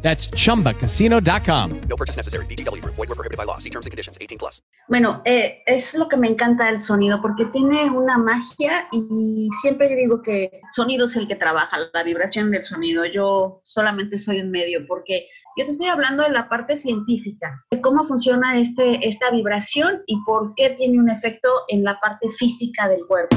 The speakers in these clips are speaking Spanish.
That's chumbacasino.com. No purchase necessary. BGW. Void were prohibited by law. See terms and conditions. 18 plus. Bueno, eh, es lo que me encanta del sonido, porque tiene una magia y siempre digo que sonido es el que trabaja, la vibración del sonido. Yo solamente soy un medio, porque yo te estoy hablando de la parte científica, de cómo funciona este, esta vibración y por qué tiene un efecto en la parte física del cuerpo.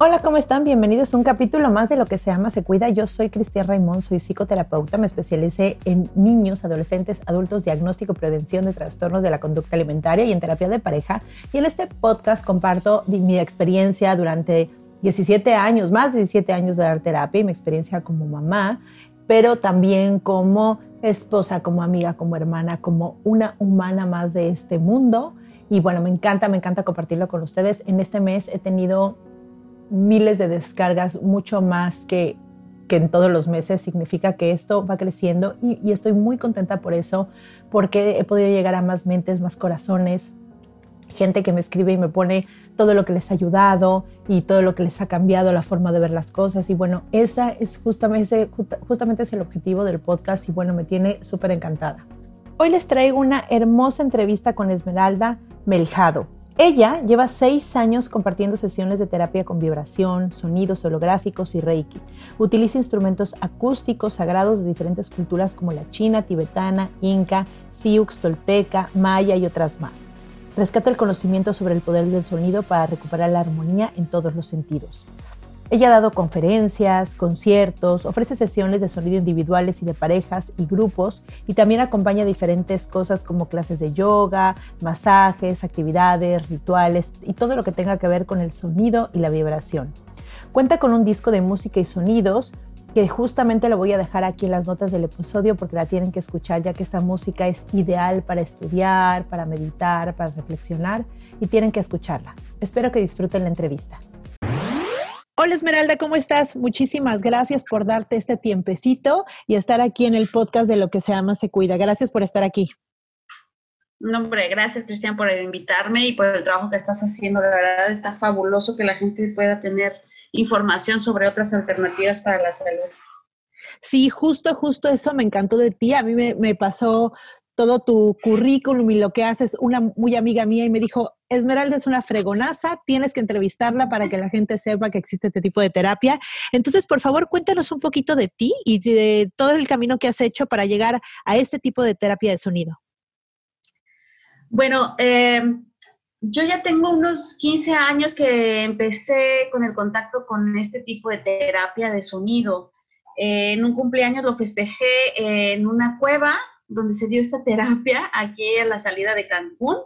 Hola, ¿cómo están? Bienvenidos a un capítulo más de Lo que se ama, se cuida. Yo soy Cristian Raimond, soy psicoterapeuta, me especialicé en niños, adolescentes, adultos, diagnóstico prevención de trastornos de la conducta alimentaria y en terapia de pareja. Y en este podcast comparto mi experiencia durante 17 años, más de 17 años de dar terapia y mi experiencia como mamá, pero también como esposa, como amiga, como hermana, como una humana más de este mundo. Y bueno, me encanta, me encanta compartirlo con ustedes. En este mes he tenido miles de descargas, mucho más que, que en todos los meses. Significa que esto va creciendo y, estoy muy contenta por eso, porque he podido llegar a más mentes, más corazones, gente que me escribe y me pone todo lo que les ha ayudado y todo lo que les ha cambiado la forma de ver las cosas. Y bueno, esa es justamente, justamente es el objetivo del podcast y bueno, me tiene súper encantada. Hoy les traigo una hermosa entrevista con Esmeralda Meljado. Ella lleva seis años compartiendo sesiones de terapia con vibración, sonidos holográficos y reiki. Utiliza instrumentos acústicos sagrados de diferentes culturas como la china, tibetana, inca, sioux, tolteca, maya y otras más. Rescata el conocimiento sobre el poder del sonido para recuperar la armonía en todos los sentidos. Ella ha dado conferencias, conciertos, ofrece sesiones de sonido individuales y de parejas y grupos y también acompaña diferentes cosas como clases de yoga, masajes, actividades, rituales y todo lo que tenga que ver con el sonido y la vibración. Cuenta con un disco de música y sonidos que justamente lo voy a dejar aquí en las notas del episodio porque la tienen que escuchar ya que esta música es ideal para estudiar, para meditar, para reflexionar y tienen que escucharla. Espero que disfruten la entrevista. Hola Esmeralda, ¿cómo estás? Muchísimas gracias por darte este tiempecito y estar aquí en el podcast de Lo que se ama se cuida. Gracias por estar aquí. No, hombre, gracias Cristian por invitarme y por el trabajo que estás haciendo. La verdad está fabuloso que la gente pueda tener información sobre otras alternativas para la salud. Sí, justo, justo eso me encantó de ti. A mí me, me pasó todo tu currículum y lo que haces, una muy amiga mía y me dijo, Esmeralda es una fregonaza, tienes que entrevistarla para que la gente sepa que existe este tipo de terapia. Entonces, por favor, cuéntanos un poquito de ti y de todo el camino que has hecho para llegar a este tipo de terapia de sonido. Bueno, eh, yo ya tengo unos 15 años que empecé con el contacto con este tipo de terapia de sonido. En un cumpleaños lo festejé en una cueva donde se dio esta terapia, aquí a la salida de Cancún.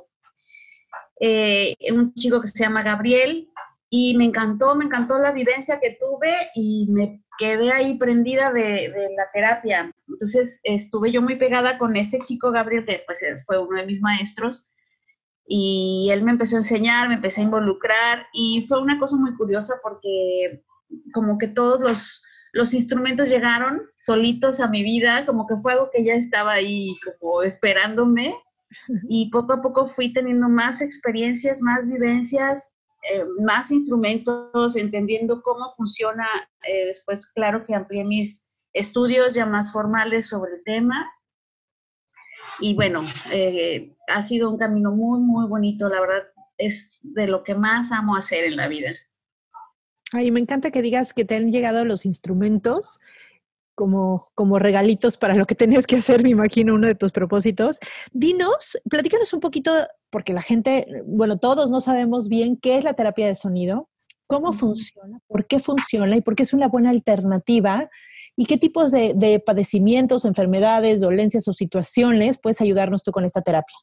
Eh, un chico que se llama Gabriel, y me encantó, me encantó la vivencia que tuve y me quedé ahí prendida de, de, la terapia. Entonces estuve yo muy pegada con este chico Gabriel, que pues fue uno de mis maestros, y él me empezó a enseñar, me empecé a involucrar, y fue una cosa muy curiosa porque como que todos los los instrumentos llegaron solitos a mi vida, como que fue algo que ya estaba ahí como esperándome y poco a poco fui teniendo más experiencias, más vivencias, eh, más instrumentos, entendiendo cómo funciona. Eh, después, claro que amplié mis estudios ya más formales sobre el tema. Y bueno, eh, ha sido un camino muy, muy bonito, la verdad, es de lo que más amo hacer en la vida. Ay, me encanta que digas que te han llegado los instrumentos como, como regalitos para lo que tenías que hacer, me imagino, uno de tus propósitos. Dinos, platícanos un poquito, porque la gente, bueno, todos no sabemos bien qué es la terapia de sonido, cómo funciona, por qué funciona y por qué es una buena alternativa y qué tipos de, padecimientos, enfermedades, dolencias o situaciones puedes ayudarnos tú con esta terapia.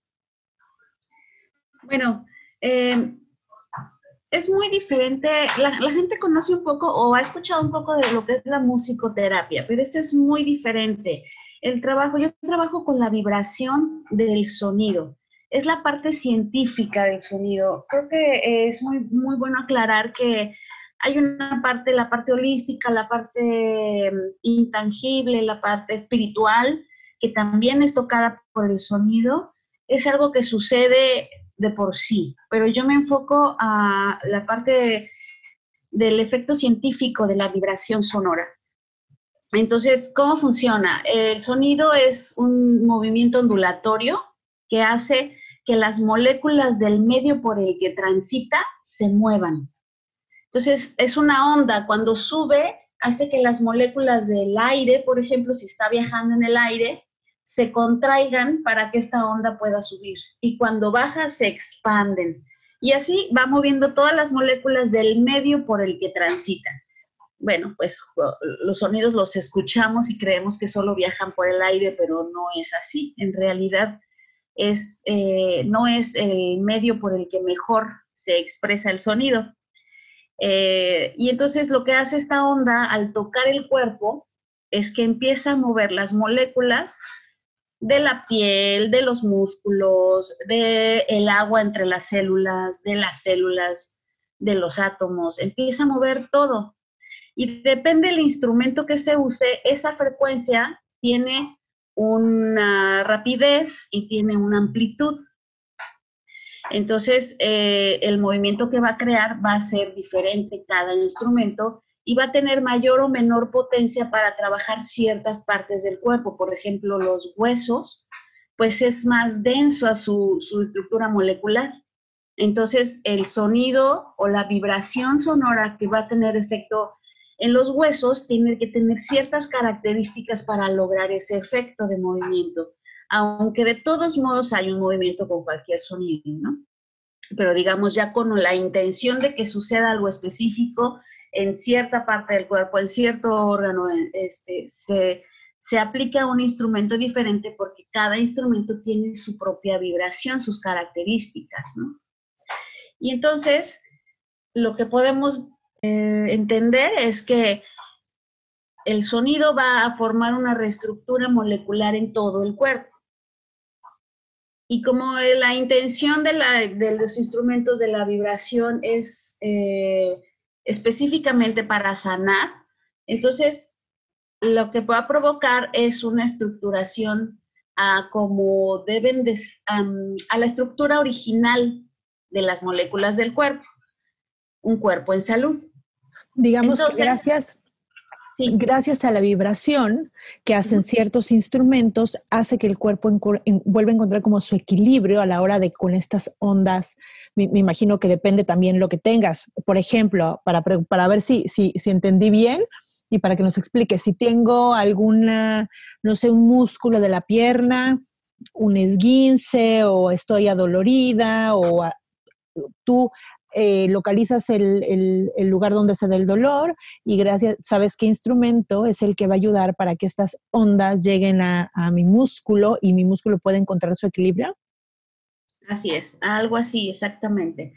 Bueno, eh, es muy diferente, la, gente conoce un poco o ha escuchado un poco de lo que es la musicoterapia, pero este es muy diferente. El trabajo, yo trabajo con la vibración del sonido, es la parte científica del sonido. Creo que es muy, muy bueno aclarar que hay una parte, la parte holística, la parte mm, intangible, la parte espiritual, que también es tocada por el sonido. Es algo que sucede de por sí, pero yo me enfoco a la parte del efecto científico de la vibración sonora. Entonces, ¿cómo funciona? El sonido es un movimiento ondulatorio que hace que las moléculas del medio por el que transita se muevan. Entonces, es una onda. Cuando sube, hace que las moléculas del aire, por ejemplo, si está viajando en el aire, se contraigan para que esta onda pueda subir. Y cuando baja, se expanden. Y así va moviendo todas las moléculas del medio por el que transitan. Bueno, pues los sonidos los escuchamos y creemos que solo viajan por el aire, pero no es así. En realidad, es, eh, no es el medio por el que mejor se expresa el sonido. Eh, y entonces lo que hace esta onda al tocar el cuerpo es que empieza a mover las moléculas de la piel, de los músculos, del el agua entre las células, de las células, de los átomos, empieza a mover todo. Y depende del instrumento que se use, esa frecuencia tiene una rapidez y tiene una amplitud. Entonces, eh, el movimiento que va a crear va a ser diferente cada instrumento y va a tener mayor o menor potencia para trabajar ciertas partes del cuerpo. Por ejemplo, los huesos, pues es más denso a su, su estructura molecular. Entonces, el sonido o la vibración sonora que va a tener efecto en los huesos tiene que tener ciertas características para lograr ese efecto de movimiento, aunque de todos modos hay un movimiento con cualquier sonido, ¿no? Pero digamos ya con la intención de que suceda algo específico, en cierta parte del cuerpo, en cierto órgano, este, se, se aplica un instrumento diferente porque cada instrumento tiene su propia vibración, sus características, ¿no? Y entonces, lo que podemos eh, entender es que el sonido va a formar una reestructura molecular en todo el cuerpo. Y como la intención de, los instrumentos de la vibración es eh, específicamente para sanar, entonces lo que va a provocar es una estructuración a como deben a la estructura original de las moléculas del cuerpo, un cuerpo en salud. Digamos que gracias, gracias a la vibración que hacen ciertos instrumentos, hace que el cuerpo vuelva a encontrar como su equilibrio a la hora de con estas ondas me, imagino que depende también lo que tengas. Por ejemplo, para, para ver si, si, entendí bien y para que nos explique, si tengo alguna, no sé, un músculo de la pierna, un esguince o estoy adolorida o tú eh, localizas el, el, lugar donde se da el dolor y gracias, sabes qué instrumento es el que va a ayudar para que estas ondas lleguen a mi músculo y mi músculo pueda encontrar su equilibrio. Así es, algo así, exactamente.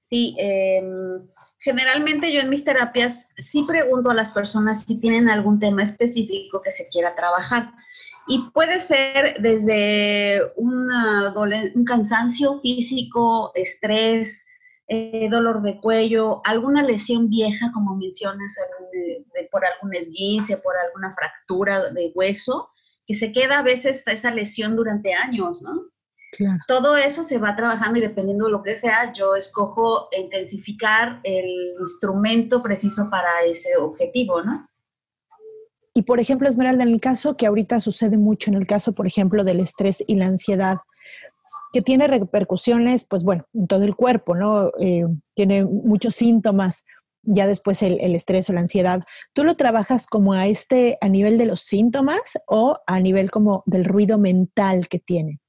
Sí, em, generalmente yo en mis terapias sí pregunto a las personas si tienen algún tema específico que se quiera trabajar. Y puede ser desde un cansancio físico, estrés, eh, dolor de cuello, alguna lesión vieja, como mencionas, por algún esguince, por alguna fractura de hueso, que se queda a veces esa lesión durante años, ¿no? Todo eso se va trabajando y dependiendo de lo que sea, yo escojo intensificar el instrumento preciso para ese objetivo, ¿no? Y por ejemplo, Esmeralda, en el caso que ahorita sucede mucho, en el caso, por ejemplo, del estrés y la ansiedad, que tiene repercusiones, pues bueno, en todo el cuerpo, ¿no? Eh, tiene muchos síntomas, ya después el, el, estrés o la ansiedad. ¿Tú lo trabajas como a este, a nivel de los síntomas o a nivel como del ruido mental que tiene?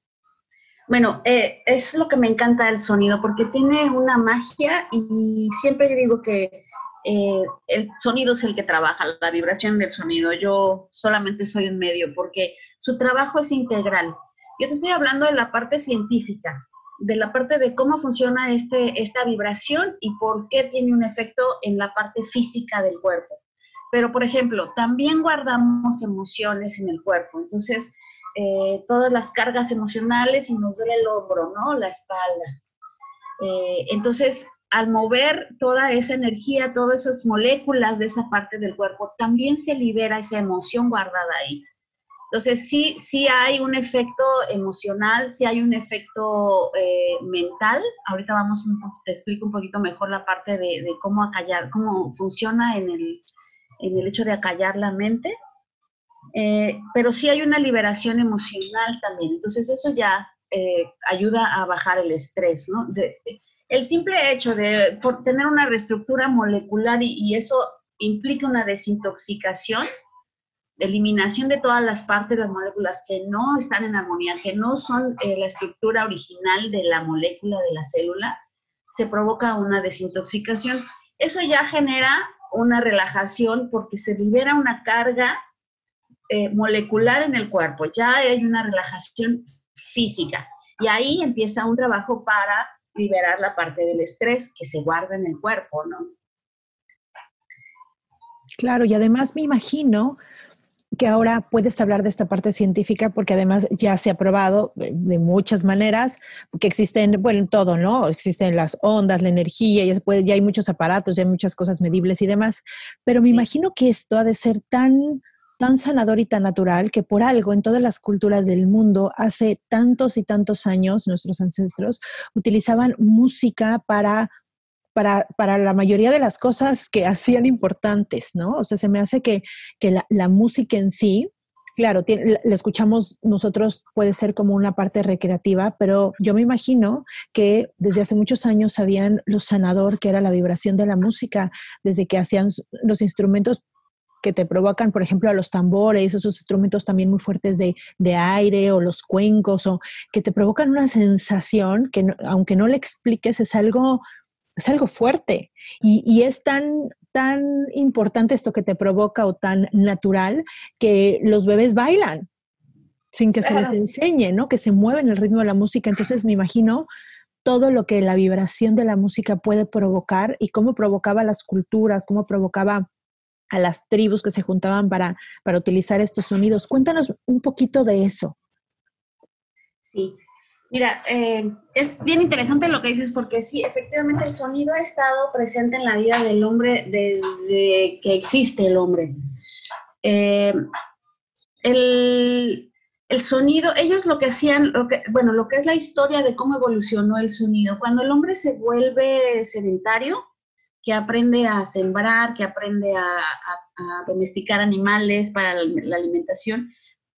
Bueno, eh, es lo que me encanta del sonido, porque tiene una magia y siempre digo que eh, el sonido es el que trabaja, la vibración del sonido. Yo solamente soy un medio porque su trabajo es integral. Yo te estoy hablando de la parte científica, de la parte de cómo funciona este, esta vibración y por qué tiene un efecto en la parte física del cuerpo. Pero, por ejemplo, también guardamos emociones en el cuerpo. Entonces, eh, todas las cargas emocionales y nos duele el hombro, ¿no? La espalda. Eh, entonces, al mover toda esa energía, todas esas moléculas de esa parte del cuerpo, también se libera esa emoción guardada ahí. Entonces, sí, sí hay un efecto emocional, sí hay un efecto eh, mental. Ahorita vamos, te explico un poquito mejor la parte de, cómo acallar, cómo funciona en el, en el hecho de acallar la mente. Eh, pero sí hay una liberación emocional también. Entonces, eso ya eh, ayuda a bajar el estrés, ¿no? el simple hecho de tener una reestructura molecular y, eso implica una desintoxicación, eliminación de todas las partes, las moléculas que no están en armonía, que no son eh, la estructura original de la molécula de la célula, se provoca una desintoxicación. Eso ya genera una relajación porque se libera una carga eh, molecular en el cuerpo, ya hay una relajación física. Y ahí empieza un trabajo para liberar la parte del estrés que se guarda en el cuerpo, ¿no? Claro, y además me imagino que ahora puedes hablar de esta parte científica porque además ya se ha probado de, muchas maneras que existen, bueno, todo, ¿no? Existen las ondas, la energía, ya, ya hay muchos aparatos, ya hay muchas cosas medibles y demás, pero me imagino que esto ha de ser tan tan sanador y tan natural que por algo en todas las culturas del mundo hace tantos y tantos años nuestros ancestros utilizaban música para para, para, la mayoría de las cosas que hacían importantes, ¿no? O sea, se me hace que, que la, música en sí, claro, la escuchamos nosotros, puede ser como una parte recreativa, pero yo me imagino que desde hace muchos años sabían lo sanador que era la vibración de la música, desde que hacían los instrumentos que te provocan, por ejemplo, a los tambores, esos instrumentos también muy fuertes de, aire o los cuencos, o que te provocan una sensación que aunque no le expliques es algo, es algo fuerte. Y, es tan, tan importante esto que te provoca o tan natural que los bebés bailan sin que se les enseñe, ¿no? Que se mueven el ritmo de la música. Entonces me imagino todo lo que la vibración de la música puede provocar y cómo provocaba las culturas, cómo provocaba a las tribus que se juntaban para, para utilizar estos sonidos. Cuéntanos un poquito de eso. Sí, mira, eh, es bien interesante lo que dices porque sí, efectivamente el sonido ha estado presente en la vida del hombre desde que existe el hombre. Eh, el, el, sonido, ellos lo que hacían, lo que, bueno, lo que es la historia de cómo evolucionó el sonido, cuando el hombre se vuelve sedentario, que aprende a sembrar, que aprende a, domesticar animales para la, alimentación,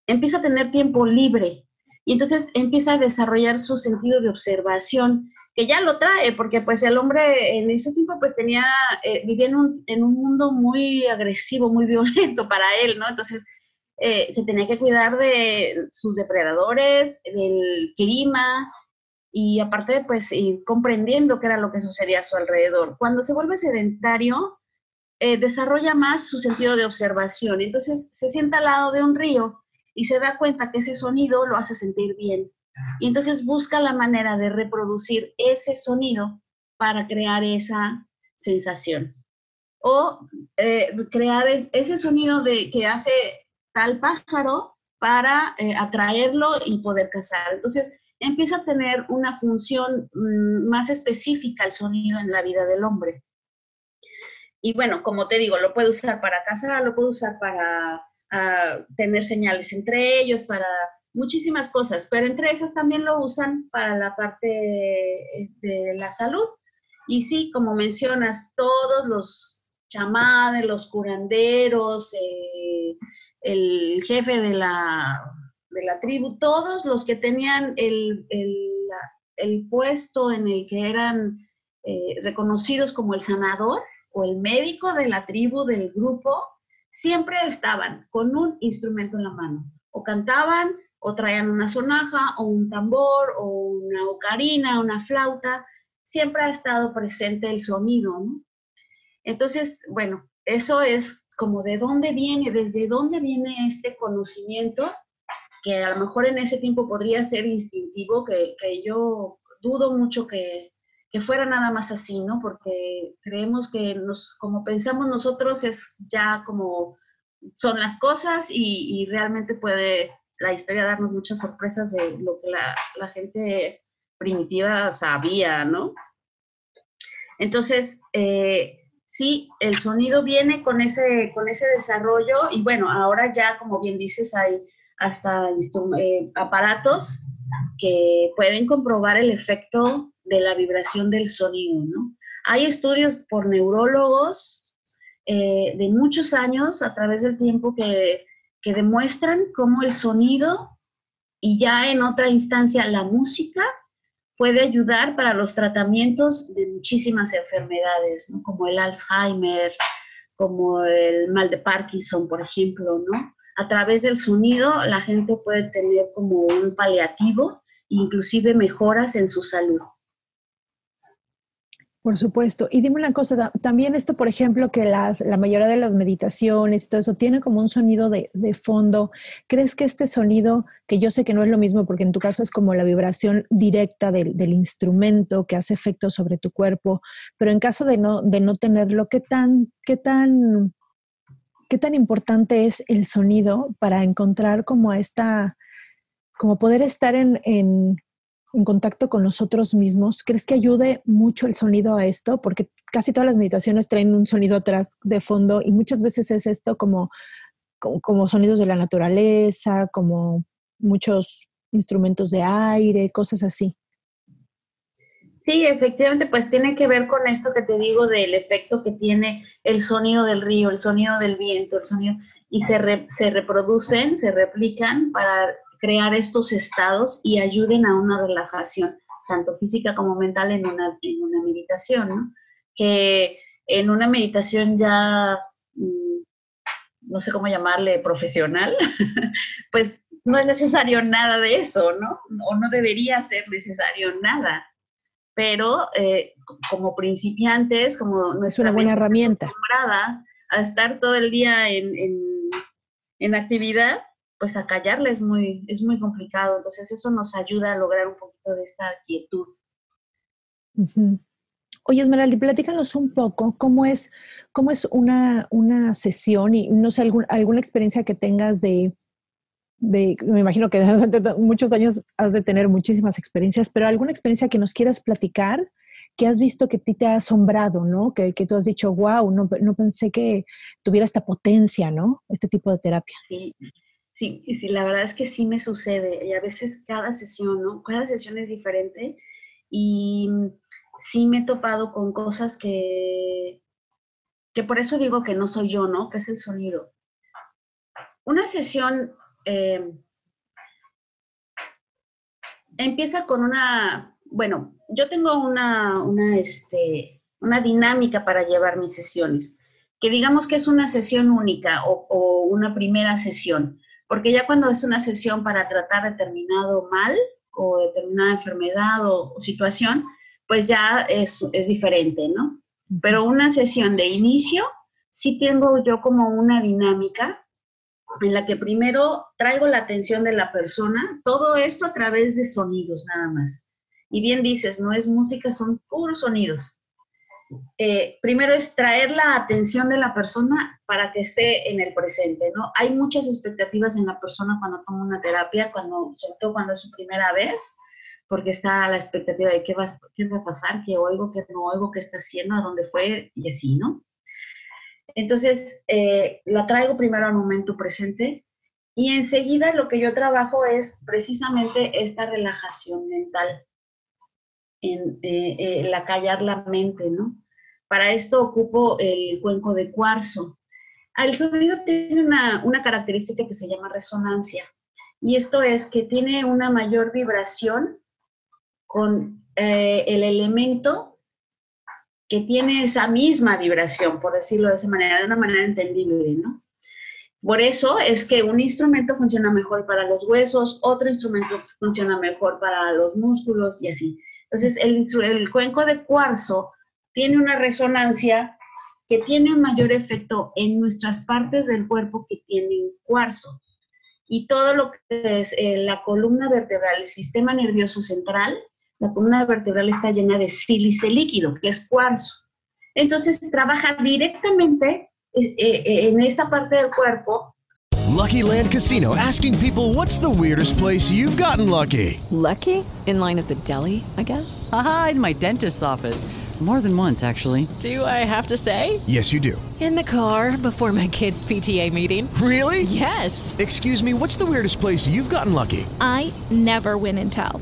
empieza a tener tiempo libre y entonces empieza a desarrollar su sentido de observación, que ya lo trae, porque pues el hombre en ese tiempo pues tenía, eh, vivía en un, mundo muy agresivo, muy violento para él, ¿no? Entonces eh, se tenía que cuidar de sus depredadores, del clima, y aparte pues ir comprendiendo qué era lo que sucedía a su alrededor. Cuando se vuelve sedentario, eh, desarrolla más su sentido de observación, entonces se sienta al lado de un río y se da cuenta que ese sonido lo hace sentir bien. Y entonces busca la manera de reproducir ese sonido para crear esa sensación. O eh, crear e-, ese sonido de, que hace tal pájaro para eh, atraerlo y poder cazar. Entonces, empieza a tener una función mm, más específica el sonido en la vida del hombre. Y bueno, como te digo, lo puede usar para cazar, lo puede usar para ah, tener señales entre ellos, para muchísimas cosas, pero entre esas también lo usan para la parte de la salud. Y sí, como mencionas, todos los chamanes, los curanderos, eh, el jefe de la de la tribu, todos los que tenían el, puesto en el que eran eh, reconocidos como el sanador o el médico de la tribu, del grupo, siempre estaban con un instrumento en la mano. O cantaban, o traían una sonaja, o un tambor, o una ocarina, una flauta. Siempre ha estado presente el sonido, Entonces, bueno, eso es como de dónde viene, desde dónde viene este conocimiento, que a lo mejor en ese tiempo podría ser instintivo, que, yo dudo mucho que, fuera nada más así, ¿no? Porque creemos que nos, como pensamos nosotros es ya como son las cosas y, y realmente puede la historia darnos muchas sorpresas de lo que la, la gente primitiva sabía, ¿no? Entonces, eh, sí, el sonido viene con ese, con ese desarrollo y bueno, ahora ya, como bien dices, hay hasta eh, aparatos que pueden comprobar el efecto de la vibración del sonido, ¿no? Hay estudios por neurólogos eh, de muchos años a través del tiempo que, que demuestran cómo el sonido y ya en otra instancia la música puede ayudar para los tratamientos de muchísimas enfermedades, como el Alzheimer, como el mal de Parkinson, por ejemplo, ¿no? A través del sonido la gente puede tener como un paliativo, inclusive mejoras en su salud. Por supuesto. Y dime una cosa, también esto, por ejemplo, que las, la mayoría de las meditaciones todo eso tiene como un sonido de, de, fondo. ¿Crees que este sonido, que yo sé que no es lo mismo, porque en tu caso es como la vibración directa del, del instrumento que hace efecto sobre tu cuerpo, pero en caso de no, de no tenerlo, ¿qué tan, qué tan, qué tan importante es el sonido para encontrar como esta, como poder estar en, en contacto con nosotros mismos, ¿crees que ayude mucho el sonido a esto? Porque casi todas las meditaciones traen un sonido atrás de fondo y muchas veces es esto como, como, sonidos de la naturaleza, como muchos instrumentos de aire, cosas así. Sí, efectivamente, pues tiene que ver con esto que te digo del efecto que tiene el sonido del río, el sonido del viento, el sonido, y se, se reproducen, se replican para crear estos estados y ayuden a una relajación, tanto física como mental, en una, en una meditación, ¿no? Que en una meditación ya, mm, no sé cómo llamarle, profesional, pues no es necesario nada de eso, ¿no? O no debería ser necesario nada. Pero eh, como principiantes, como no es una buena herramienta. A estar todo el día en, en, en actividad, pues a callarle es muy, es muy complicado. Entonces eso nos ayuda a lograr un poquito de esta quietud. Oye, Esmeralda, platícanos un poco cómo es, cómo es una, una sesión y no sé, alguna experiencia que tengas de, me imagino que desde muchos años has de tener muchísimas experiencias, pero alguna experiencia que nos quieras platicar que has visto que a ti te ha asombrado, ¿no? Que, que tú has dicho, wow, no, no pensé que tuviera esta potencia, ¿no? Este tipo de terapia. Sí, Sí, sí, la verdad es que sí me sucede y a veces cada sesión, ¿no? Cada sesión es diferente y sí me he topado con cosas que, que por eso digo que no soy yo, ¿no? Que es el sonido. Una sesión eh, empieza con una, bueno, yo tengo una, una, este, una dinámica para llevar mis sesiones, que digamos que es una sesión única o, o una primera sesión porque ya cuando es una sesión para tratar determinado mal o determinada enfermedad o, situación, pues ya es, es, diferente, ¿no? Pero una sesión de inicio, sí tengo yo como una dinámica en la que primero traigo la atención de la persona, todo esto a través de sonidos nada más. Y bien dices, no es música, son puros sonidos. Eh, primero es traer la atención de la persona para que esté en el presente, ¿no? Hay muchas expectativas en la persona cuando toma una terapia, cuando, sobre todo cuando es su primera vez, porque está la expectativa de qué va, qué va a pasar, qué oigo, qué no oigo, qué está haciendo, a dónde fue y así, ¿no? Entonces, eh, la traigo primero al momento presente y enseguida lo que yo trabajo es precisamente esta relajación mental en eh, la callar la mente, ¿no? Para esto ocupo el cuenco de cuarzo. El sonido tiene una, característica que se llama resonancia, y esto es que tiene una mayor vibración con eh, el elemento que tiene esa misma vibración, por decirlo de esa manera, de una manera entendible, ¿no? Por eso es que un instrumento funciona mejor para los huesos, otro instrumento funciona mejor para los músculos y así. Entonces, el, cuenco de cuarzo tiene una resonancia que tiene un mayor efecto en nuestras partes del cuerpo que tienen cuarzo. Y todo lo que es eh, la columna vertebral, el sistema nervioso central, la columna vertebral está llena de sílice líquido, que es cuarzo. Entonces trabaja directamente eh, eh, en esta parte del cuerpo. Lucky Land Casino asking people what's the weirdest place you've gotten lucky. Lucky? In line at the deli, I guess. Aha, in my dentist's office. More than once, actually. Do I have to say? Yes, you do. In the car before my kids' PTA meeting. Really? Yes. Excuse me, what's the weirdest place you've gotten lucky? I never win and tell.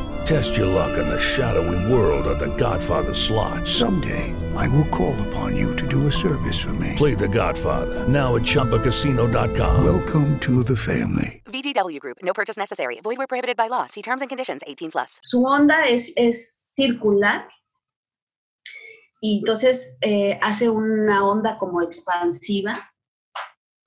Test your luck in the shadowy world of The Godfather slot. Someday, I will call upon you to do a service for me. Play The Godfather now at ChumbaCasino.com. Welcome to the family. VGW Group. No purchase necessary. Void where prohibited by law. See terms and conditions. 18 plus. Su onda es, es circular y entonces eh, hace una onda como expansiva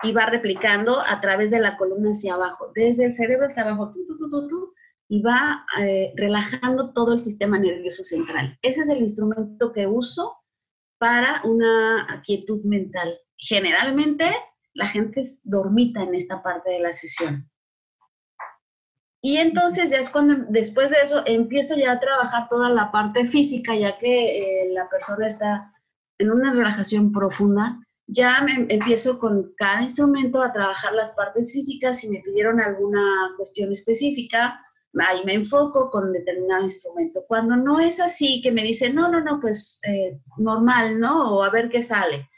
y va replicando a través de la columna hacia abajo, desde el cerebro hacia abajo, tu, tu, tu, tu, y va eh, relajando todo el sistema nervioso central. Ese es el instrumento que uso para una quietud mental. Generalmente la gente dormita en esta parte de la sesión. Y entonces ya es cuando después de eso empiezo ya a trabajar toda la parte física, ya que eh, la persona está en una relajación profunda. Ya me empiezo con cada instrumento a trabajar las partes físicas. Si me pidieron alguna cuestión específica, ahí me enfoco con determinado instrumento. Cuando no es así, que me dicen, no, no, no, pues eh, normal, ¿no? O a ver qué sale.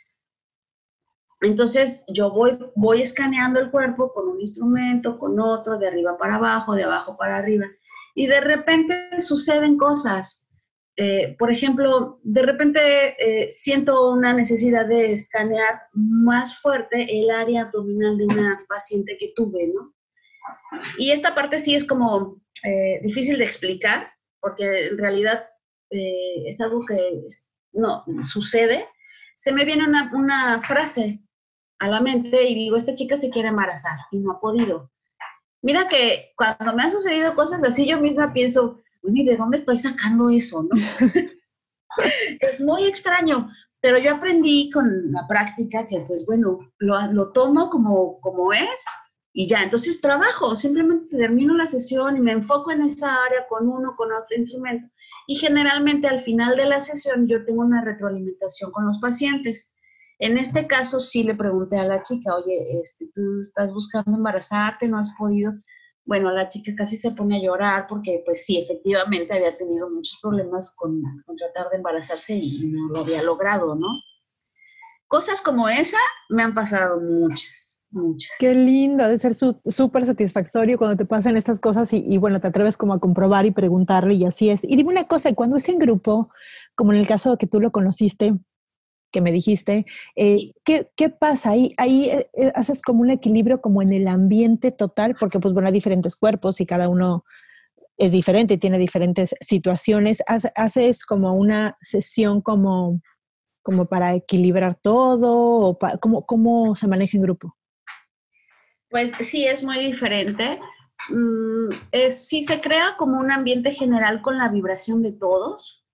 Entonces yo voy, voy escaneando el cuerpo con un instrumento, con otro, de arriba para abajo, de abajo para arriba. Y de repente suceden cosas. Eh, por ejemplo, de repente eh, siento una necesidad de escanear más fuerte el área abdominal de una paciente que tuve, ¿no? Y esta parte sí es como eh, difícil de explicar, porque en realidad es algo que no sucede. Se me viene una, una frase a la mente y digo, esta chica se quiere embarazar y no ha podido. Mira que cuando me han sucedido cosas así, yo misma pienso, ¿y de dónde estoy sacando eso? es muy extraño, pero yo aprendí con la práctica que, pues bueno, lo, lo tomo como, como es y ya, entonces trabajo, simplemente termino la sesión y me enfoco en esa área con uno, con otro instrumento. Y generalmente al final de la sesión yo tengo una retroalimentación con los pacientes. En este caso sí le pregunté a la chica, oye, este, tú estás buscando embarazarte, no has podido. Bueno, la chica casi se pone a llorar porque pues sí, efectivamente había tenido muchos problemas con, con tratar de embarazarse y no lo había logrado, ¿no? Cosas como esa me han pasado muchas, muchas. Qué lindo, ha de ser súper satisfactorio cuando te pasan estas cosas y, y, bueno, te atreves como a comprobar y preguntarle y así es. Y dime una cosa, cuando es en grupo, como en el caso de que tú lo conociste, que me dijiste, eh, ¿qué, ¿qué, pasa ahí? Ahí eh, eh, haces como un equilibrio como en el ambiente total, porque pues bueno, hay diferentes cuerpos y cada uno es diferente y tiene diferentes situaciones. Haces como una sesión como, como para equilibrar todo, o pa, ¿cómo, ¿cómo se maneja en grupo? Pues sí, es muy diferente. Mm, es, sí se crea como un ambiente general con la vibración de todos,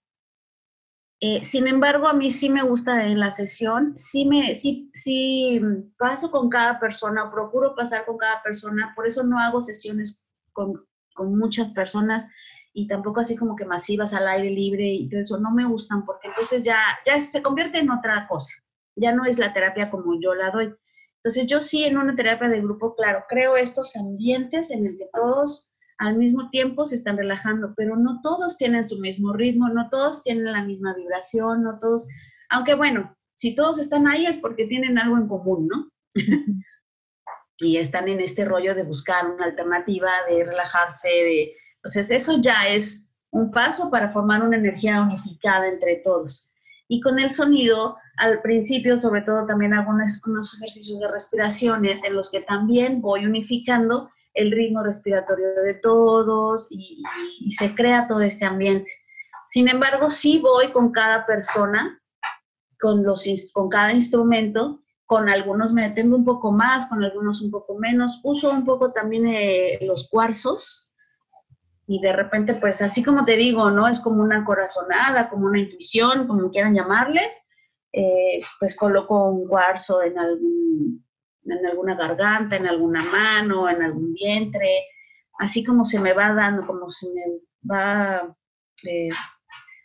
eh, sin embargo, a mí sí me gusta en la sesión, sí, me, sí, sí paso con cada persona, procuro pasar con cada persona, por eso no hago sesiones con, con muchas personas y tampoco así como que masivas al aire libre y todo eso, no me gustan porque entonces ya, ya se convierte en otra cosa, ya no es la terapia como yo la doy. Entonces yo sí en una terapia de grupo, claro, creo estos ambientes en el que todos al mismo tiempo se están relajando, pero no todos tienen su mismo ritmo, no todos tienen la misma vibración, no todos, aunque bueno, si todos están ahí es porque tienen algo en común, ¿no? y están en este rollo de buscar una alternativa, de relajarse, de... Entonces eso ya es un paso para formar una energía unificada entre todos. Y con el sonido, al principio, sobre todo, también hago unos, ejercicios de respiraciones en los que también voy unificando el ritmo respiratorio de todos y, y se crea todo este ambiente. Sin embargo, sí voy con cada persona, con, los, con cada instrumento, con algunos me detengo un poco más, con algunos un poco menos. Uso un poco también eh, los cuarzos y de repente, pues así como te digo, ¿no? Es como una corazonada, como una intuición, como quieran llamarle. Eh, pues coloco un cuarzo en, algún, en alguna garganta, en alguna mano, en algún vientre, así como se me va dando, como se me va eh,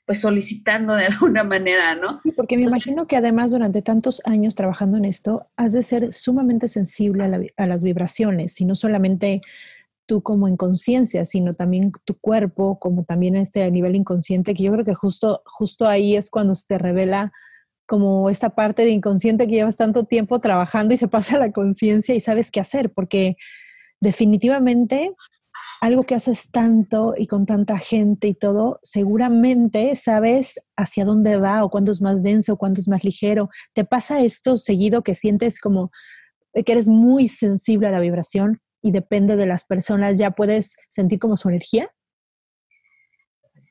pues solicitando de alguna manera, ¿no? Porque me imagino que además durante tantos años trabajando en esto, has de ser sumamente sensible a, a las vibraciones, y no solamente tú como en conciencia, sino también tu cuerpo, como también este nivel inconsciente, que yo creo que justo, justo ahí es cuando se te revela como esta parte de inconsciente que llevas tanto tiempo trabajando y se pasa a la conciencia y sabes qué hacer, porque definitivamente algo que haces tanto y con tanta gente y todo, seguramente sabes hacia dónde va o cuándo es más denso, cuándo es más ligero. ¿Te pasa esto seguido que sientes como que eres muy sensible a la vibración y depende de las personas, ya puedes sentir como su energía?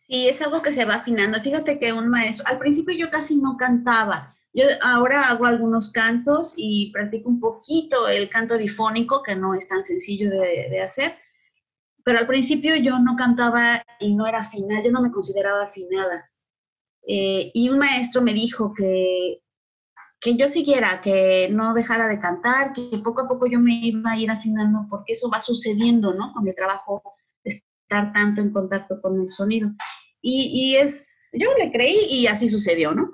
Sí, es algo que se va afinando. Fíjate que un maestro, al principio yo casi no cantaba. Yo ahora hago algunos cantos y practico un poquito el canto difónico, que no es tan sencillo de, hacer. Pero al principio yo no cantaba y no era afinada, yo no me consideraba afinada. Eh, y un maestro me dijo que, que yo siguiera, que no dejara de cantar, que poco a poco yo me iba a ir afinando, porque eso va sucediendo, ¿no? Con el trabajo estar tanto en contacto con el sonido. Y, es, yo le creí y así sucedió, ¿no?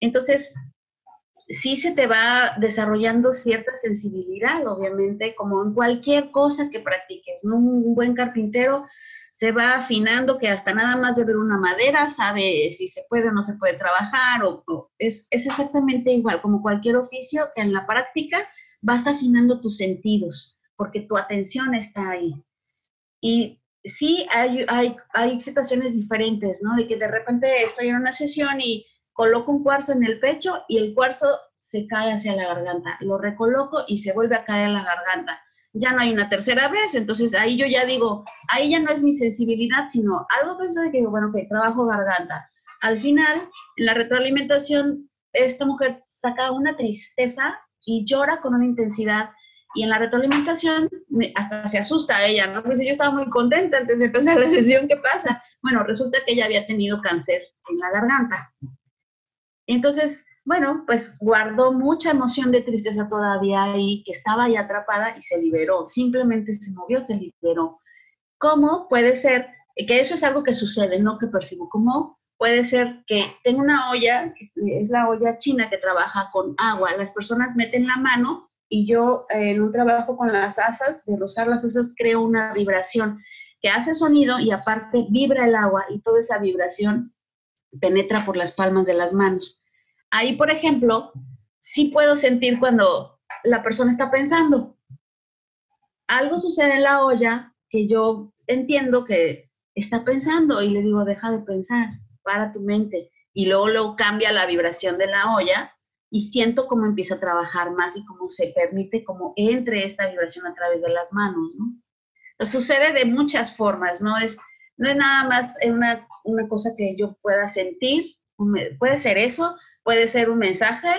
Entonces, sí se te va desarrollando cierta sensibilidad, obviamente, como en cualquier cosa que practiques, ¿no? Un buen carpintero se va afinando que hasta nada más de ver una madera sabe si se puede o no se puede trabajar, o, es, es, exactamente igual, como cualquier oficio que en la práctica vas afinando tus sentidos, porque tu atención está ahí. Y sí hay, hay, hay situaciones diferentes, ¿no? De que de repente estoy en una sesión y coloco un cuarzo en el pecho y el cuarzo se cae hacia la garganta. Lo recoloco y se vuelve a caer en la garganta. Ya no hay una tercera vez, entonces ahí yo ya digo, ahí ya no es mi sensibilidad, sino algo que de que, bueno, que trabajo garganta. Al final, en la retroalimentación, esta mujer saca una tristeza y llora con una intensidad y en la retroalimentación hasta se asusta ella, ¿no? Dice, yo estaba muy contenta antes de empezar la sesión, ¿qué pasa? Bueno, resulta que ella había tenido cáncer en la garganta. Entonces, bueno, pues guardó mucha emoción de tristeza todavía ahí, que estaba ahí atrapada y se liberó, simplemente se movió, se liberó. ¿Cómo puede ser que eso es algo que sucede, no que percibo? ¿Cómo puede ser que tengo una olla, es la olla china que trabaja con agua, las personas meten la mano y yo eh, en un trabajo con las asas, de rozar las asas, creo una vibración que hace sonido y aparte vibra el agua y toda esa vibración penetra por las palmas de las manos. Ahí, por ejemplo, sí puedo sentir cuando la persona está pensando. Algo sucede en la olla que yo entiendo que está pensando y le digo, deja de pensar, para tu mente. Y luego, luego cambia la vibración de la olla y siento cómo empieza a trabajar más y cómo se permite cómo entre esta vibración a través de las manos, ¿no? Entonces sucede de muchas formas, ¿no? Es, no es nada más una, una cosa que yo pueda sentir, puede ser eso, puede ser un mensaje,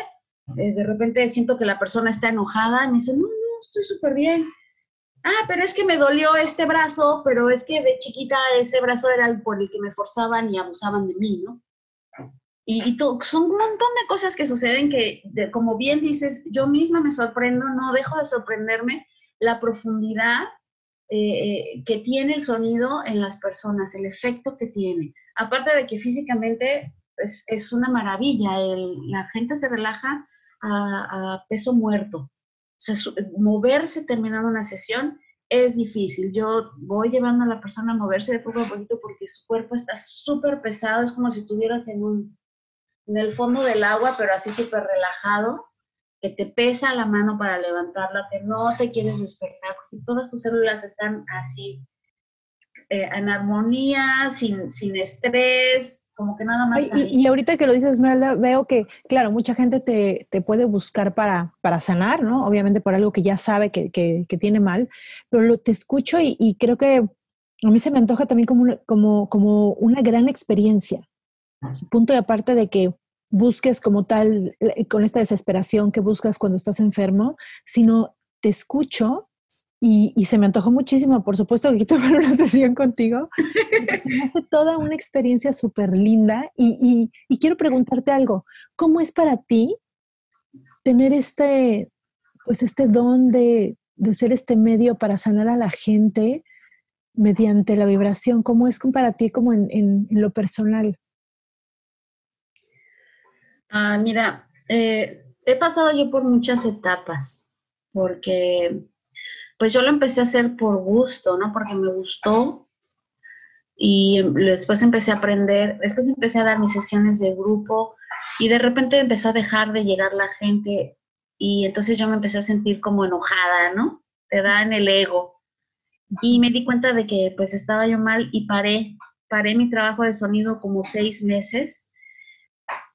eh, de repente siento que la persona está enojada y me dice, no, no, estoy súper bien. Ah, pero es que me dolió este brazo, pero es que de chiquita ese brazo era el por el que me forzaban y abusaban de mí, ¿no? Y, son un montón de cosas que suceden que, como bien dices, yo misma me sorprendo, no dejo de sorprenderme la profundidad eh, que tiene el sonido en las personas, el efecto que tiene. Aparte de que físicamente es, es una maravilla, la gente se relaja a, peso muerto. O sea, moverse terminando una sesión es difícil. Yo voy llevando a la persona a moverse de poco a poquito porque su cuerpo está súper pesado, es como si estuvieras en un en el fondo del agua, pero así súper relajado, que te pesa la mano para levantarla, que no te quieres despertar, porque todas tus células están así eh, en armonía, sin, sin estrés, como que nada más. y, y, ahorita que lo dices, Esmeralda, veo que, claro, mucha gente te, te, puede buscar para, para sanar, ¿no? Obviamente por algo que ya sabe que, que, que tiene mal, pero lo, te escucho y, y, creo que a mí se me antoja también como, una, como, como una gran experiencia. Punto de aparte de que busques como tal, con esta desesperación que buscas cuando estás enfermo, sino te escucho y, y, se me antojó muchísimo, por supuesto, que tomar una sesión contigo. Me hace toda una experiencia súper linda y, y, y, quiero preguntarte algo. ¿Cómo es para ti tener este, pues este don de, de ser este medio para sanar a la gente mediante la vibración? ¿Cómo es para ti como en, en, en lo personal? Ah, mira, eh, he pasado yo por muchas etapas, porque pues yo lo empecé a hacer por gusto, ¿no? Porque me gustó y después empecé a aprender, después empecé a dar mis sesiones de grupo y de repente empezó a dejar de llegar la gente y entonces yo me empecé a sentir como enojada, ¿no? Te da en el ego. Y me di cuenta de que pues estaba yo mal y paré, paré mi trabajo de sonido como seis meses,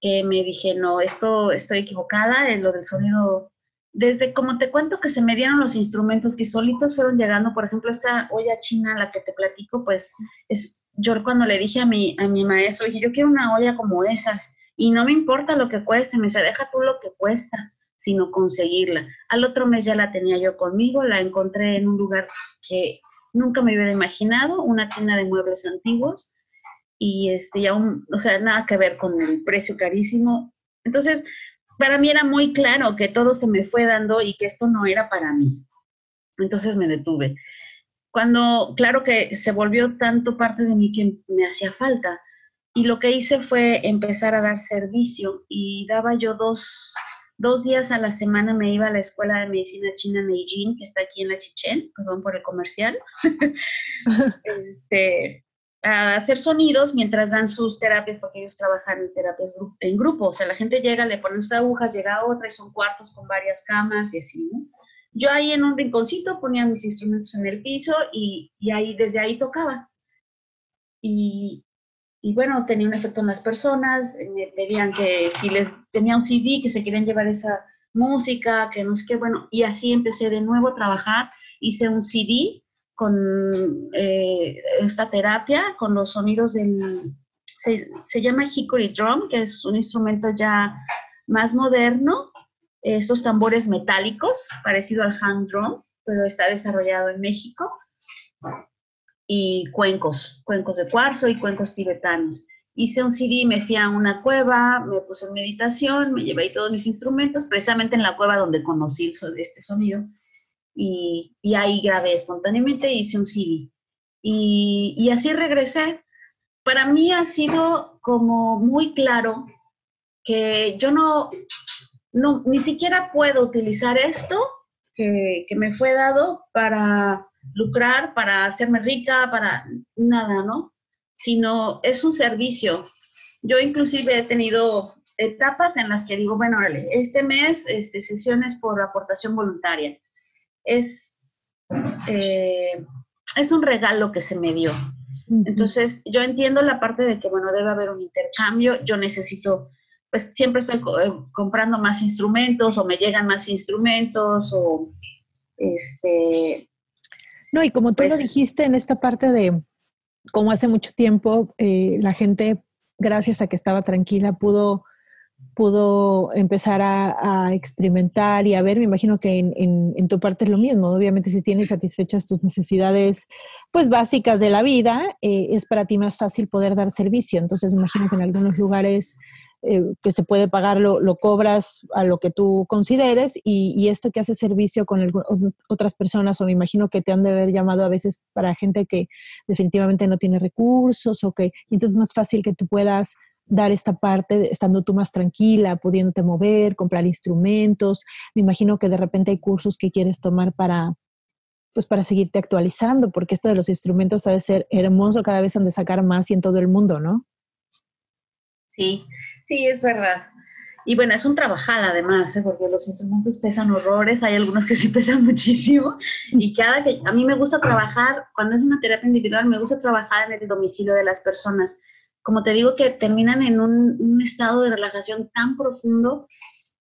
que me dije, no, esto estoy equivocada, en lo del sonido desde como te cuento que se me dieron los instrumentos que solitos fueron llegando, por ejemplo, esta olla china, la que te platico, pues es yo cuando le dije a mi, a mi maestro, dije, yo quiero una olla como esas y no me importa lo que cueste, me dice, deja tú lo que cuesta, sino conseguirla. Al otro mes ya la tenía yo conmigo, la encontré en un lugar que nunca me hubiera imaginado, una tienda de muebles antiguos y este, ya un, o sea, nada que ver con el precio carísimo. Entonces, para mí era muy claro que todo se me fue dando y que esto no era para mí. Entonces me detuve. Cuando, claro que se volvió tanto parte de mí que me hacía falta. Y lo que hice fue empezar a dar servicio y daba yo dos, dos días a la semana, me iba a la Escuela de Medicina China Neijin, que está aquí en la Chichen, perdón por el comercial. este, a hacer sonidos mientras dan sus terapias, porque ellos trabajan en terapias en grupo. O sea, la gente llega, le ponen sus agujas, llega otra y son cuartos con varias camas y así, ¿no? Yo ahí en un rinconcito ponía mis instrumentos en el piso y, y ahí, desde ahí tocaba. Y, y, bueno, tenía un efecto en las personas, me pedían que si les tenía un CD, que se querían llevar esa música, que no sé qué, bueno, y así empecé de nuevo a trabajar, hice un CD con eh, esta terapia, con los sonidos del, se, llama Hickory Drum, que es un instrumento ya más moderno, estos tambores metálicos, parecido al hand drum, pero está desarrollado en México, y cuencos, cuencos de cuarzo y cuencos tibetanos. Hice un CD, me fui a una cueva, me puse en meditación, me llevé ahí todos mis instrumentos, precisamente en la cueva donde conocí este sonido y, y ahí grabé espontáneamente, hice un CD. Y, y así regresé. Para mí ha sido como muy claro que yo no, no ni siquiera puedo utilizar esto que, que, me fue dado para lucrar, para hacerme rica, para nada, ¿no? Sino es un servicio. Yo inclusive he tenido etapas en las que digo, bueno, este mes este, sesiones por aportación voluntaria es, eh, es un regalo que se me dio. Entonces, yo entiendo la parte de que, bueno, debe haber un intercambio, yo necesito, pues siempre estoy eh, comprando más instrumentos o me llegan más instrumentos o, este... No, y como tú lo pues dijiste en esta parte de, como hace mucho tiempo, eh, la gente, gracias a que estaba tranquila, pudo pudo empezar a, experimentar y a ver, me imagino que en, tu parte es lo mismo, obviamente si tienes satisfechas tus necesidades pues básicas de la vida, eh, es para ti más fácil poder dar servicio, entonces me imagino que en algunos lugares eh, que se puede pagar lo, lo, cobras a lo que tú consideres y, y esto que hace servicio con otras personas o me imagino que te han de haber llamado a veces para gente que definitivamente no tiene recursos o que entonces es más fácil que tú puedas dar esta parte, estando tú más tranquila, pudiéndote mover, comprar instrumentos. Me imagino que de repente hay cursos que quieres tomar para, pues para seguirte actualizando, porque esto de los instrumentos ha de ser hermoso, cada vez han de sacar más y en todo el mundo, ¿no? Sí, sí, es verdad. Y bueno, es un trabajal además, ¿eh? porque los instrumentos pesan horrores, hay algunos que sí pesan muchísimo. Y cada que a mí me gusta trabajar, cuando es una terapia individual, me gusta trabajar en el domicilio de las personas. Como te digo, que terminan en un, un estado de relajación tan profundo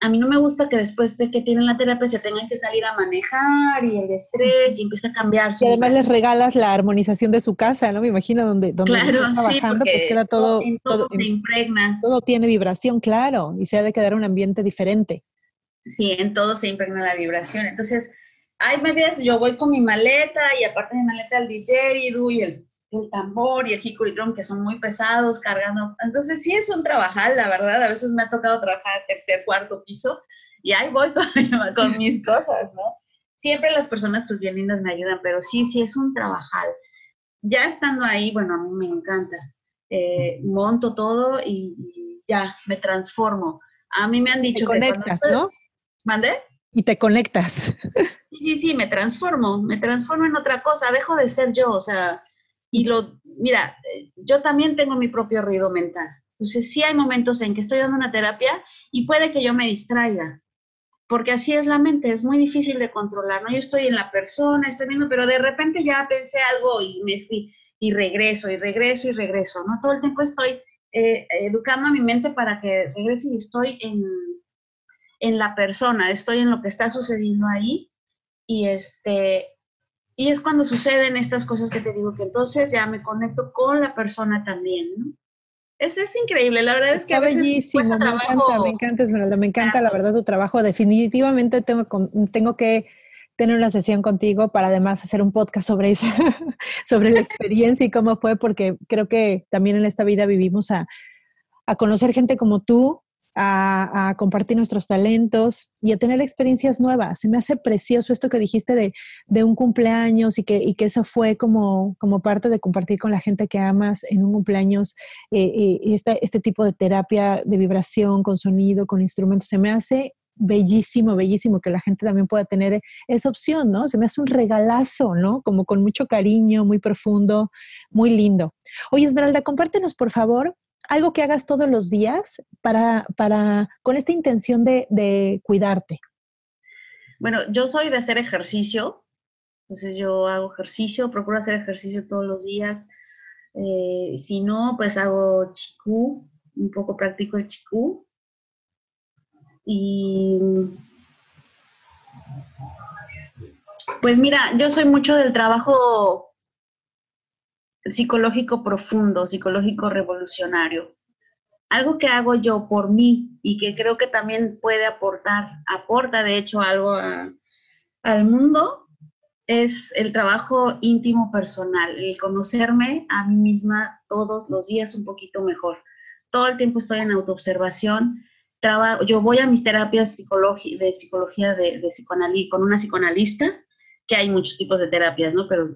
a mí no me gusta que después de que tienen la terapia se tengan que salir a manejar y el estrés y empieza a cambiar. y además les regalas la armonización de su casa, ¿no? Me imagino donde, donde claro, están trabajando, pues queda todo, todo, se impregna. Todo tiene vibración, claro, y se ha de quedar un ambiente diferente. Sí, en todo se impregna la vibración. Entonces, hay veces yo voy con mi maleta y aparte de mi maleta el didgeridoo y el el tambor y el hickory drum que son muy pesados cargando. Entonces sí es un trabajar, la verdad. A veces me ha tocado trabajar tercer, cuarto piso y ahí voy con, mis cosas, ¿no? Siempre las personas pues bien lindas me ayudan, pero sí, sí es un trabajar. Ya estando ahí, bueno, a mí me encanta. Eh, monto todo y, ya me transformo. A mí me han dicho te conectas, ¿no? ¿Mande? Y te conectas. Sí, sí, me transformo, me transformo en otra cosa, dejo de ser yo, o sea, y lo, mira, yo también tengo mi propio ruido mental. Entonces, sí hay momentos en que estoy dando una terapia y puede que yo me distraiga, porque así es la mente, es muy difícil de controlar, ¿no? Yo estoy en la persona, estoy viendo, pero de repente ya pensé algo y me fui, y regreso, y regreso, y regreso, ¿no? Todo el tiempo estoy eh, educando a mi mente para que regrese y estoy en, en la persona, estoy en lo que está sucediendo ahí, y este, y es cuando suceden estas cosas que te digo que entonces ya me conecto con la persona también, ¿no? Es, es increíble, la verdad es que Está bellísimo, me encanta, me encanta Esmeralda, me encanta la verdad tu trabajo. Definitivamente tengo, tengo que tener una sesión contigo para además hacer un podcast sobre esa, sobre la experiencia y cómo fue, porque creo que también en esta vida vivimos a, a conocer gente como tú, a, compartir nuestros talentos y a tener experiencias nuevas. Se me hace precioso esto que dijiste de, de un cumpleaños y que, y que, eso fue como, como parte de compartir con la gente que amas en un cumpleaños eh, y este, este tipo de terapia de vibración con sonido, con instrumentos. Se me hace bellísimo, bellísimo que la gente también pueda tener esa opción, ¿no? Se me hace un regalazo, ¿no? Como con mucho cariño, muy profundo, muy lindo. Oye, Esmeralda, compártenos, por favor, algo que hagas todos los días para, para con esta intención de, cuidarte? Bueno, yo soy de hacer ejercicio, entonces yo hago ejercicio, procuro hacer ejercicio todos los días. Eh, si no, pues hago chikú, un poco practico el chikú. Y pues mira, yo soy mucho del trabajo psicológico profundo, psicológico revolucionario. Algo que hago yo por mí y que creo que también puede aportar, aporta de hecho algo al mundo, es el trabajo íntimo personal, el conocerme a mí misma todos los días un poquito mejor. Todo el tiempo estoy en autoobservación. Trabajo, yo voy a mis terapias de psicología de, de con una psicoanalista que hay muchos tipos de terapias, ¿no? Pero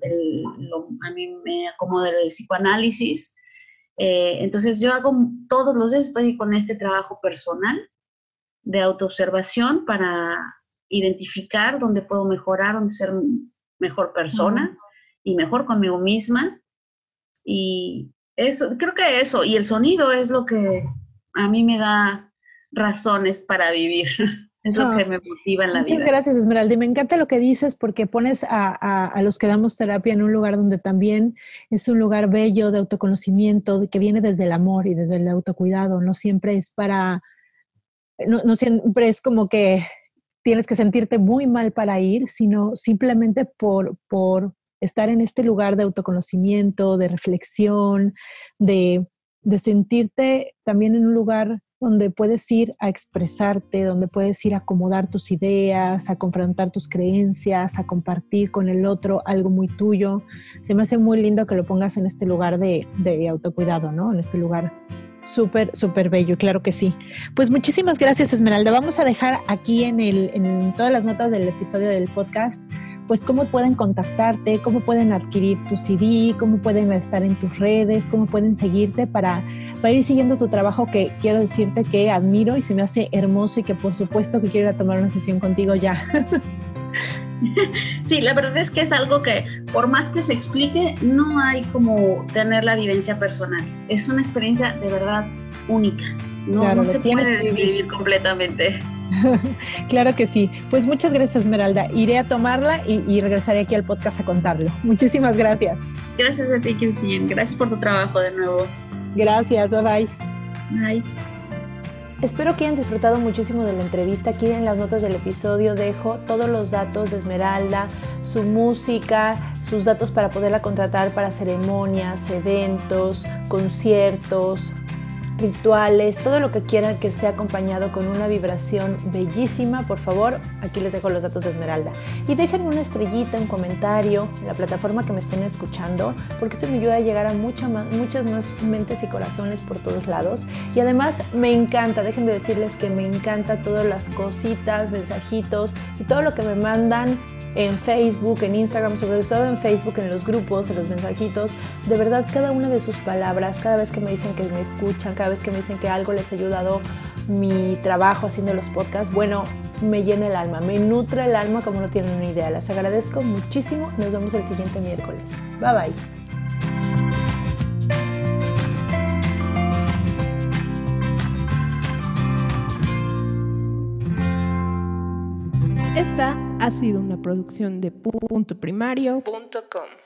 a mí me acomoda el psicoanálisis. Eh, entonces yo hago todos los días, estoy con este trabajo personal de autoobservación para identificar dónde puedo mejorar, dónde ser mejor persona y mejor conmigo misma. Y eso, creo que eso, y el sonido es lo que a mí me da razones para vivir. Es lo que me motiva en la vida. Gracias, Esmeralda. Y me encanta lo que dices porque pones a, a, los que damos terapia en un lugar donde también es un lugar bello de autoconocimiento, que viene desde el amor y desde el autocuidado. No siempre es para, no, no siempre es como que tienes que sentirte muy mal para ir, sino simplemente por, por estar en este lugar de autoconocimiento, de reflexión, de, de sentirte también en un lugar donde puedes ir a expresarte, donde puedes ir a acomodar tus ideas, a confrontar tus creencias, a compartir con el otro algo muy tuyo. Se me hace muy lindo que lo pongas en este lugar de, autocuidado, ¿no? En este lugar súper, súper bello, claro que sí. Pues muchísimas gracias, Esmeralda. Vamos a dejar aquí en, el, en todas las notas del episodio del podcast pues cómo pueden contactarte, cómo pueden adquirir tu CD, cómo pueden estar en tus redes, cómo pueden seguirte para para ir siguiendo tu trabajo que quiero decirte que admiro y se me hace hermoso y que por supuesto que quiero ir a tomar una sesión contigo ya. Sí, la verdad es que es algo que por más que se explique, no hay como tener la vivencia personal. Es una experiencia de verdad única. No, Claro, no lo se puede describir completamente. Claro que sí. Pues muchas gracias, Esmeralda. Iré a tomarla y, y regresaré aquí al podcast a contarles. Muchísimas gracias. Gracias a ti, Cristina. Gracias por tu trabajo de nuevo. Gracias, bye bye. Bye. Espero que hayan disfrutado muchísimo de la entrevista. Aquí en las notas del episodio dejo todos los datos de Esmeralda, su música, sus datos para poderla contratar para ceremonias, eventos, conciertos, rituales, todo lo que quieran que sea acompañado con una vibración bellísima, por favor, aquí les dejo los datos de Esmeralda. Y déjenme una estrellita, un comentario en la plataforma que me estén escuchando, porque esto me ayuda a llegar a mucha más, muchas más mentes y corazones por todos lados. Y además me encanta, déjenme decirles que me encanta todas las cositas, mensajitos y todo lo que me mandan en Facebook, en Instagram, sobre todo en Facebook, en los grupos, en los mensajitos. De verdad, cada una de sus palabras, cada vez que me dicen que me escuchan, cada vez que me dicen que algo les ha ayudado mi trabajo haciendo los podcasts, bueno, me llena el alma, me nutre el alma como no tienen una idea. Les agradezco muchísimo. Nos vemos el siguiente miércoles. Bye bye. Ha sido una producción de puntoprimario.com.